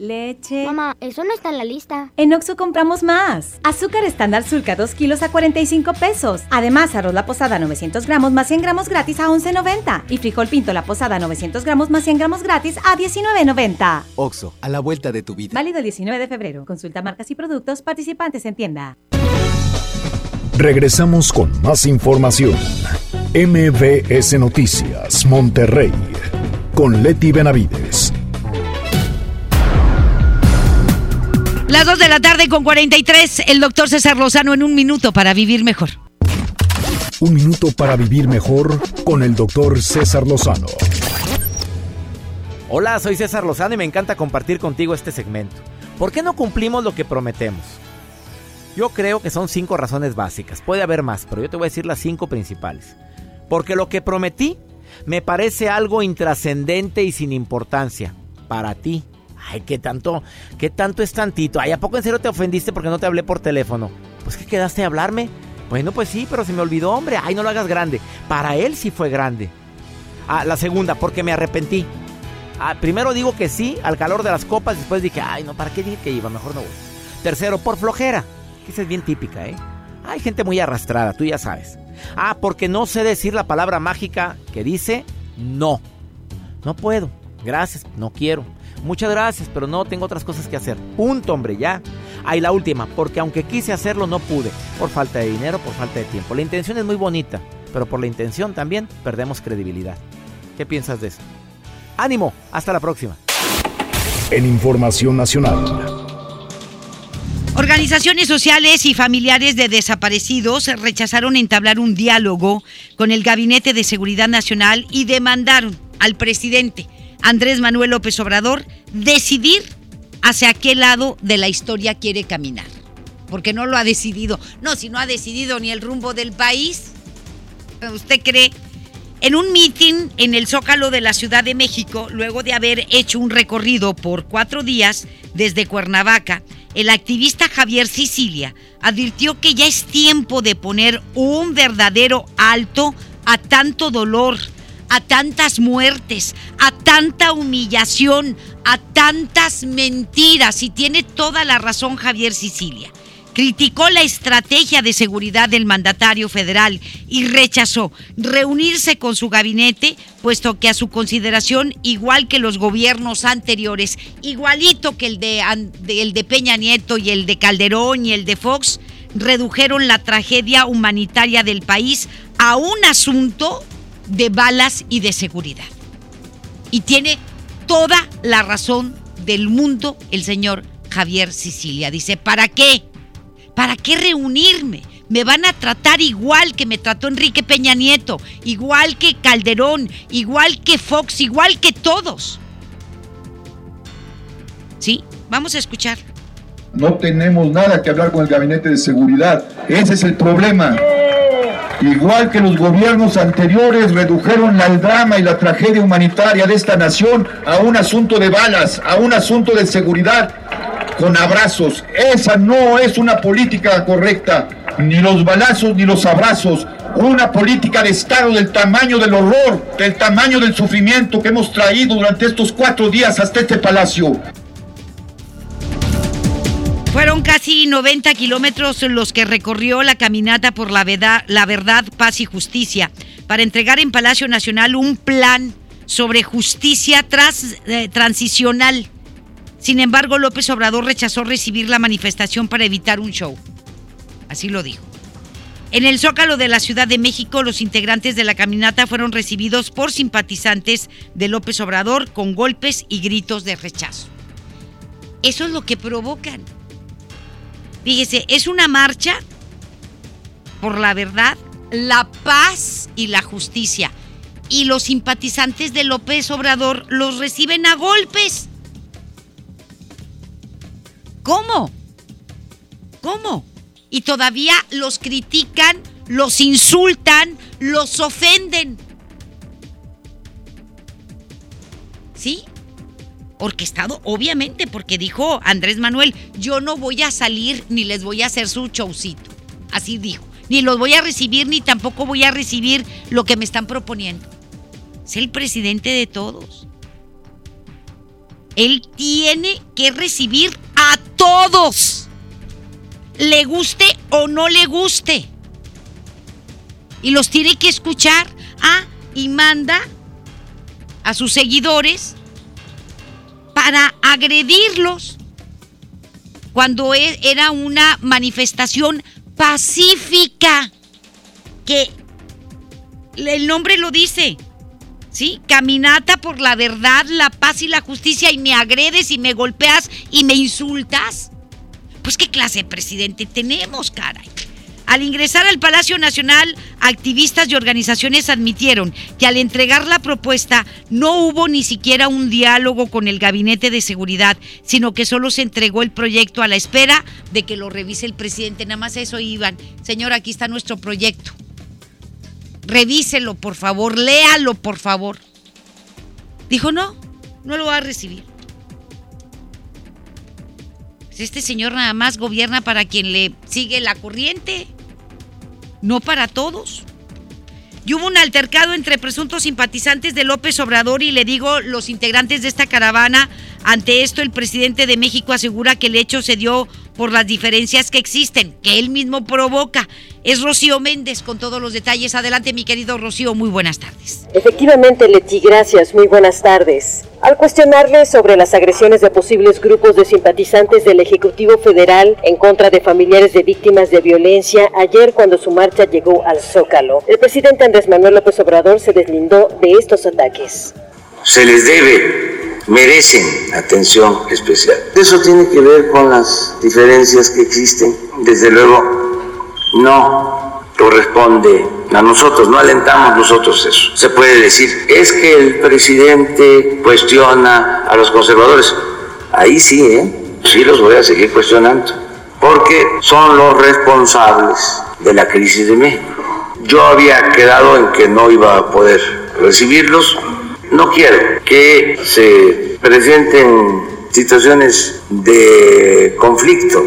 Leche. Mamá, eso no está en la lista. En Oxo compramos más. Azúcar estándar Sulca 2 kilos a 45 pesos. Además, arroz la posada 900 gramos más 100 gramos gratis a 11.90. Y frijol pinto la posada 900 gramos más 100 gramos gratis a 19.90. Oxo, a la vuelta de tu vida. Válido el 19 de febrero. Consulta marcas y productos participantes en tienda. Regresamos con más información. MBS Noticias, Monterrey. Con Leti Benavides. Las 2 de la tarde con 43, el doctor César Lozano en un minuto para vivir mejor. Un minuto para vivir mejor con el doctor César Lozano. Hola, soy César Lozano y me encanta compartir contigo este segmento. ¿Por qué no cumplimos lo que prometemos? Yo creo que son cinco razones básicas. Puede haber más, pero yo te voy a decir las cinco principales. Porque lo que prometí me parece algo intrascendente y sin importancia para ti. Ay, qué tanto, qué tanto es tantito. Ay, ¿a poco en serio te ofendiste porque no te hablé por teléfono? Pues que quedaste a hablarme. Bueno, pues sí, pero se me olvidó, hombre. Ay, no lo hagas grande. Para él sí fue grande. Ah, la segunda, porque me arrepentí. Ah, primero digo que sí, al calor de las copas, después dije, ay, no, ¿para qué dije que iba? Mejor no voy. Tercero, por flojera. Esa es bien típica, ¿eh? Hay gente muy arrastrada, tú ya sabes. Ah, porque no sé decir la palabra mágica que dice no. No puedo. Gracias, no quiero. Muchas gracias, pero no tengo otras cosas que hacer. Punto, hombre, ya. Ahí la última, porque aunque quise hacerlo no pude, por falta de dinero, por falta de tiempo. La intención es muy bonita, pero por la intención también perdemos credibilidad. ¿Qué piensas de eso? Ánimo, hasta la próxima. En Información Nacional. Organizaciones sociales y familiares de desaparecidos rechazaron entablar un diálogo con el Gabinete de Seguridad Nacional y demandaron al presidente Andrés Manuel López Obrador decidir hacia qué lado de la historia quiere caminar. Porque no lo ha decidido. No, si no ha decidido ni el rumbo del país. ¿Usted cree? En un mitin en el Zócalo de la Ciudad de México, luego de haber hecho un recorrido por cuatro días desde Cuernavaca, el activista Javier Sicilia advirtió que ya es tiempo de poner un verdadero alto a tanto dolor, a tantas muertes, a tanta humillación, a tantas mentiras. Y tiene toda la razón Javier Sicilia. Criticó la estrategia de seguridad del mandatario federal y rechazó reunirse con su gabinete, puesto que a su consideración, igual que los gobiernos anteriores, igualito que el de, el de Peña Nieto y el de Calderón y el de Fox, redujeron la tragedia humanitaria del país a un asunto de balas y de seguridad. Y tiene toda la razón del mundo el señor Javier Sicilia. Dice, ¿para qué? ¿Para qué reunirme? Me van a tratar igual que me trató Enrique Peña Nieto, igual que Calderón, igual que Fox, igual que todos. ¿Sí? Vamos a escuchar. No tenemos nada que hablar con el gabinete de seguridad. Ese es el problema. Igual que los gobiernos anteriores redujeron el drama y la tragedia humanitaria de esta nación a un asunto de balas, a un asunto de seguridad, con abrazos. Esa no es una política correcta, ni los balazos ni los abrazos. Una política de Estado del tamaño del horror, del tamaño del sufrimiento que hemos traído durante estos cuatro días hasta este palacio. Fueron casi 90 kilómetros los que recorrió la caminata por la verdad, paz y justicia para entregar en Palacio Nacional un plan sobre justicia eh, transicional. Sin embargo, López Obrador rechazó recibir la manifestación para evitar un show. Así lo dijo. En el Zócalo de la Ciudad de México, los integrantes de la caminata fueron recibidos por simpatizantes de López Obrador con golpes y gritos de rechazo. Eso es lo que provocan. Fíjese, es una marcha por la verdad, la paz y la justicia. Y los simpatizantes de López Obrador los reciben a golpes. ¿Cómo? ¿Cómo? Y todavía los critican, los insultan, los ofenden. ¿Sí? Orquestado, obviamente, porque dijo Andrés Manuel, yo no voy a salir ni les voy a hacer su showcito. Así dijo. Ni los voy a recibir, ni tampoco voy a recibir lo que me están proponiendo. Es el presidente de todos. Él tiene que recibir a todos. Le guste o no le guste. Y los tiene que escuchar. Ah, y manda a sus seguidores para agredirlos cuando e, era una manifestación pacífica que el nombre lo dice. ¿Sí? Caminata por la verdad, la paz y la justicia y me agredes y me golpeas y me insultas. Pues qué clase de presidente tenemos, caray. Al ingresar al Palacio Nacional, activistas y organizaciones admitieron que al entregar la propuesta no hubo ni siquiera un diálogo con el Gabinete de Seguridad, sino que solo se entregó el proyecto a la espera de que lo revise el presidente. Nada más eso iban. Señor, aquí está nuestro proyecto. Revíselo, por favor, léalo, por favor. Dijo, no, no lo va a recibir. Este señor nada más gobierna para quien le sigue la corriente, no para todos. Y hubo un altercado entre presuntos simpatizantes de López Obrador y le digo los integrantes de esta caravana. Ante esto, el presidente de México asegura que el hecho se dio por las diferencias que existen, que él mismo provoca. Es Rocío Méndez con todos los detalles. Adelante, mi querido Rocío, muy buenas tardes. Efectivamente, Leti, gracias, muy buenas tardes. Al cuestionarle sobre las agresiones de posibles grupos de simpatizantes del Ejecutivo Federal en contra de familiares de víctimas de violencia ayer cuando su marcha llegó al Zócalo, el presidente Andrés Manuel López Obrador se deslindó de estos ataques. Se les debe merecen atención especial. Eso tiene que ver con las diferencias que existen. Desde luego, no corresponde a nosotros, no alentamos nosotros eso. Se puede decir, es que el presidente cuestiona a los conservadores. Ahí sí, ¿eh? Sí los voy a seguir cuestionando, porque son los responsables de la crisis de México. Yo había quedado en que no iba a poder recibirlos, no quiero que se presenten situaciones de conflicto.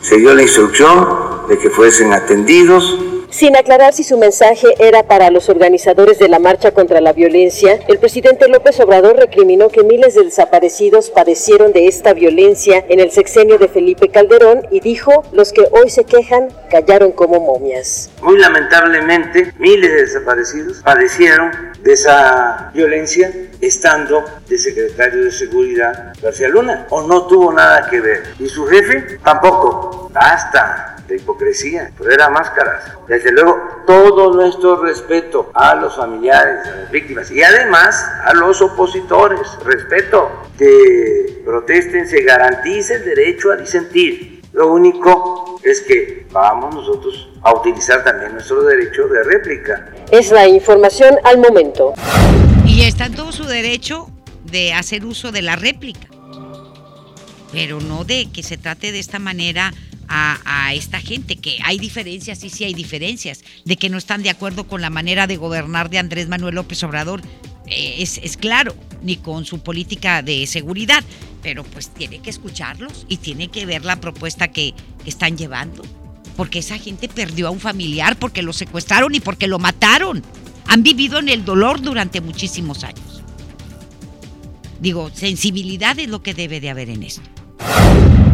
Se dio la instrucción de que fuesen atendidos sin aclarar si su mensaje era para los organizadores de la marcha contra la violencia, el presidente López Obrador recriminó que miles de desaparecidos padecieron de esta violencia en el sexenio de Felipe Calderón y dijo, los que hoy se quejan callaron como momias. Muy lamentablemente, miles de desaparecidos padecieron de esa violencia estando de secretario de Seguridad García Luna, o no tuvo nada que ver. Y su jefe tampoco. Basta de hipocresía, pero era máscaras. Desde luego, todo nuestro respeto a los familiares, a las víctimas y además a los opositores. Respeto, que protesten, se garantice el derecho a disentir. Lo único es que vamos nosotros a utilizar también nuestro derecho de réplica. Es la información al momento. Y está en todo su derecho de hacer uso de la réplica, pero no de que se trate de esta manera a, esta gente, que hay diferencias, sí, sí hay diferencias, de que no están de acuerdo con la manera de gobernar de Andrés Manuel López Obrador, eh, es, es claro, ni con su política de seguridad, pero pues tiene que escucharlos y tiene que ver la propuesta que están llevando, porque esa gente perdió a un familiar, porque lo secuestraron y porque lo mataron. Han vivido en el dolor durante muchísimos años. Digo, sensibilidad es lo que debe de haber en esto.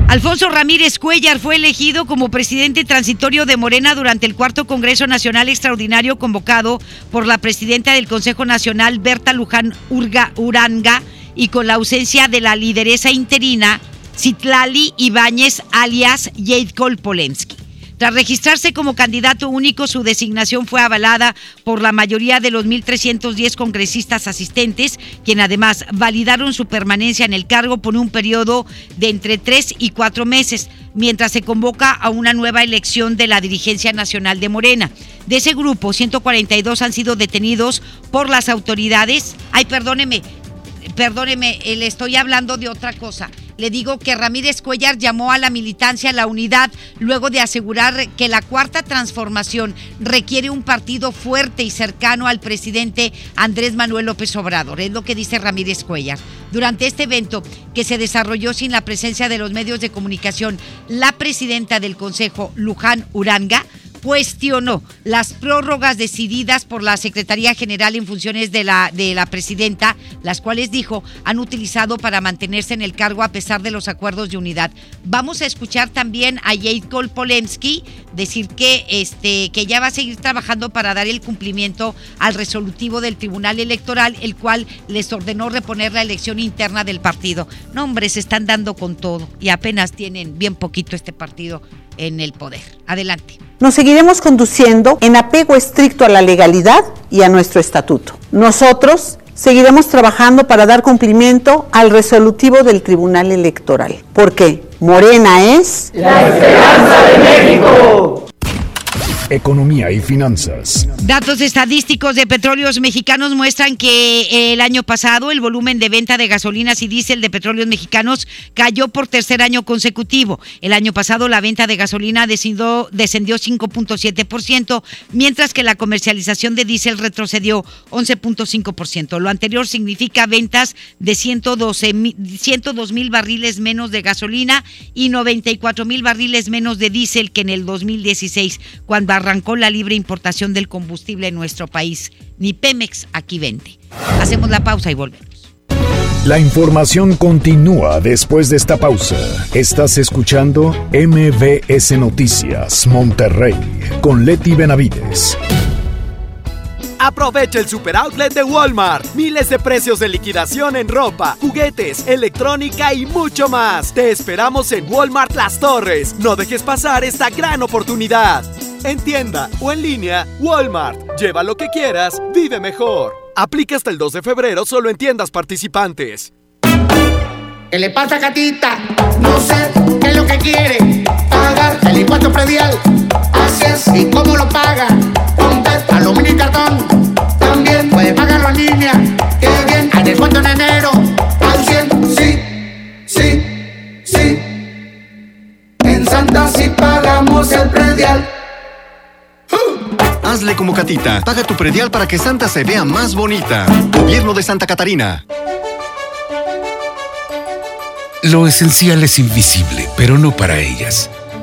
Alfonso Ramírez Cuellar fue elegido como presidente transitorio de Morena durante el cuarto Congreso Nacional Extraordinario convocado por la presidenta del Consejo Nacional, Berta Luján Uranga, y con la ausencia de la lideresa interina, Citlali Ibáñez, alias Jade Polensky. Tras registrarse como candidato único, su designación fue avalada por la mayoría de los 1.310 congresistas asistentes, quien además validaron su permanencia en el cargo por un periodo de entre tres y cuatro meses, mientras se convoca a una nueva elección de la dirigencia nacional de Morena. De ese grupo, 142 han sido detenidos por las autoridades. Ay, perdóneme, perdóneme, eh, le estoy hablando de otra cosa. Le digo que Ramírez Cuellar llamó a la militancia a la unidad luego de asegurar que la cuarta transformación requiere un partido fuerte y cercano al presidente Andrés Manuel López Obrador. Es lo que dice Ramírez Cuellar. Durante este evento que se desarrolló sin la presencia de los medios de comunicación, la presidenta del Consejo, Luján Uranga, cuestionó las prórrogas decididas por la Secretaría General en funciones de la, de la presidenta, las cuales dijo han utilizado para mantenerse en el cargo a pesar de los acuerdos de unidad. Vamos a escuchar también a Jade Polensky decir que, este, que ya va a seguir trabajando para dar el cumplimiento al resolutivo del Tribunal Electoral, el cual les ordenó reponer la elección interna del partido. No, hombre, se están dando con todo y apenas tienen bien poquito este partido en el poder. Adelante. Nos seguiremos conduciendo en apego estricto a la legalidad y a nuestro estatuto. Nosotros seguiremos trabajando para dar cumplimiento al resolutivo del Tribunal Electoral, porque Morena es la esperanza de México. Economía y finanzas. Datos estadísticos de petróleos mexicanos muestran que el año pasado el volumen de venta de gasolinas y diésel de petróleos mexicanos cayó por tercer año consecutivo. El año pasado la venta de gasolina descendió, descendió 5.7%, mientras que la comercialización de diésel retrocedió 11.5%. Lo anterior significa ventas de 112, 102 mil barriles menos de gasolina y 94 mil barriles menos de diésel que en el 2016, cuando arrancó la libre importación del combustible en nuestro país. Ni Pemex aquí vende. Hacemos la pausa y volvemos. La información continúa después de esta pausa. Estás escuchando MBS Noticias Monterrey con Leti Benavides. Aprovecha el super outlet de Walmart. Miles de precios de liquidación en ropa, juguetes, electrónica y mucho más. Te esperamos en Walmart Las Torres. No dejes pasar esta gran oportunidad. En tienda o en línea, Walmart. Lleva lo que quieras, vive mejor. Aplica hasta el 2 de febrero solo en tiendas participantes. ¿Qué le pasa, gatita? No sé qué es lo que quiere. Pagar el impuesto predial. Así es. ¿Y cómo lo paga? Con aluminio y cartón. También puede pagarlo en línea. Qué bien. Hay descuento en enero. Al 100. Sí, sí, sí. En Santa sí pagamos el predial. Hazle como Catita. Paga tu predial para que Santa se vea más bonita. Gobierno de Santa Catarina. Lo esencial es invisible, pero no para ellas.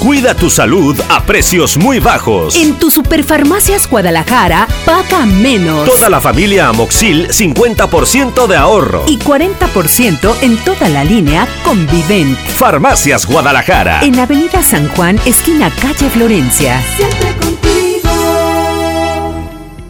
Cuida tu salud a precios muy bajos. En tu Superfarmacias Guadalajara, paga menos. Toda la familia Amoxil, 50% de ahorro. Y 40% en toda la línea Convivent. Farmacias Guadalajara. En Avenida San Juan, esquina calle Florencia. Siempre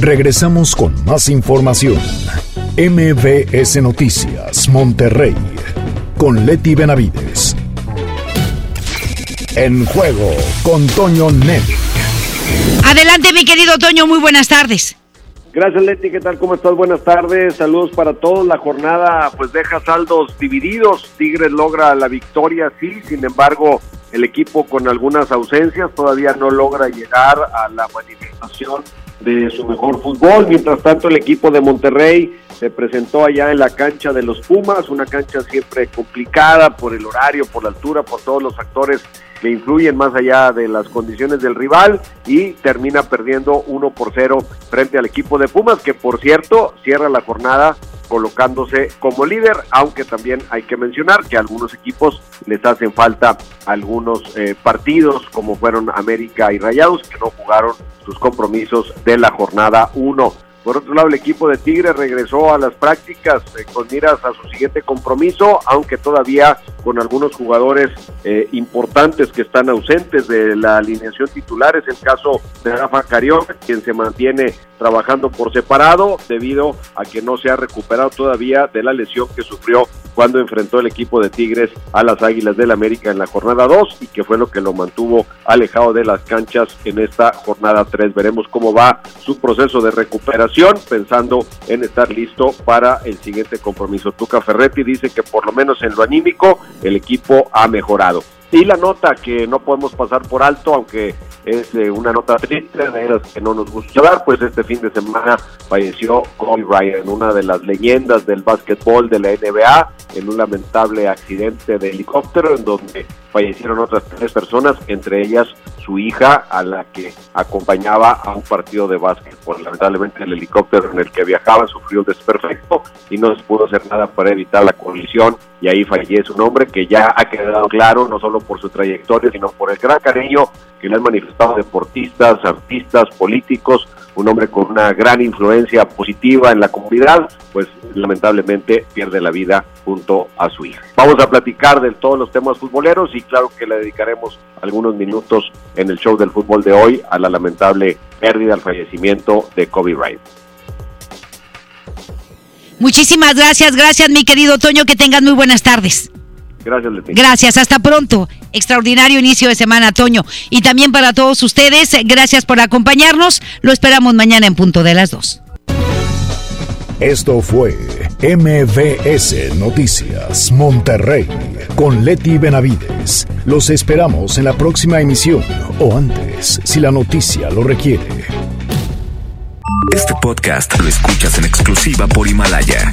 Regresamos con más información. MBS Noticias Monterrey con Leti Benavides. En juego con Toño Net. Adelante, mi querido Toño, muy buenas tardes. Gracias Leti, ¿qué tal? ¿Cómo estás? Buenas tardes, saludos para todos. La jornada pues deja saldos divididos. Tigres logra la victoria, sí, sin embargo el equipo con algunas ausencias todavía no logra llegar a la manifestación de su mejor fútbol. Mientras tanto el equipo de Monterrey se presentó allá en la cancha de los Pumas, una cancha siempre complicada por el horario, por la altura, por todos los factores que influyen más allá de las condiciones del rival y termina perdiendo 1 por 0 frente al equipo de Pumas, que por cierto cierra la jornada colocándose como líder, aunque también hay que mencionar que a algunos equipos les hacen falta algunos eh, partidos, como fueron América y Rayados, que no jugaron sus compromisos de la jornada 1. Por otro lado, el equipo de Tigre regresó a las prácticas eh, con miras a su siguiente compromiso, aunque todavía con algunos jugadores eh, importantes que están ausentes de la alineación titular. Es el caso de Rafa Carión, quien se mantiene trabajando por separado debido a que no se ha recuperado todavía de la lesión que sufrió cuando enfrentó el equipo de Tigres a las Águilas del América en la jornada 2 y que fue lo que lo mantuvo alejado de las canchas en esta jornada 3. Veremos cómo va su proceso de recuperación pensando en estar listo para el siguiente compromiso. Tuca Ferretti dice que por lo menos en lo anímico el equipo ha mejorado. Y la nota que no podemos pasar por alto, aunque es eh, una nota triste, de las que no nos gusta hablar, pues este fin de semana falleció Kobe Bryant, una de las leyendas del básquetbol de la NBA, en un lamentable accidente de helicóptero en donde fallecieron otras tres personas, entre ellas su hija, a la que acompañaba a un partido de básquetbol. Lamentablemente el helicóptero en el que viajaba sufrió un desperfecto y no se pudo hacer nada para evitar la colisión y ahí fallece un hombre que ya ha quedado claro, no solo por su trayectoria, sino por el gran cariño que le han manifestado deportistas, artistas, políticos, un hombre con una gran influencia positiva en la comunidad, pues lamentablemente pierde la vida junto a su hija. Vamos a platicar de todos los temas futboleros y claro que le dedicaremos algunos minutos en el show del fútbol de hoy a la lamentable pérdida, al fallecimiento de Kobe Bryant. Muchísimas gracias, gracias mi querido Toño, que tengan muy buenas tardes. Gracias, Leti. Gracias, hasta pronto. Extraordinario inicio de semana, Toño. Y también para todos ustedes, gracias por acompañarnos. Lo esperamos mañana en punto de las dos. Esto fue MVS Noticias Monterrey con Leti Benavides. Los esperamos en la próxima emisión o antes, si la noticia lo requiere. Este podcast lo escuchas en exclusiva por Himalaya.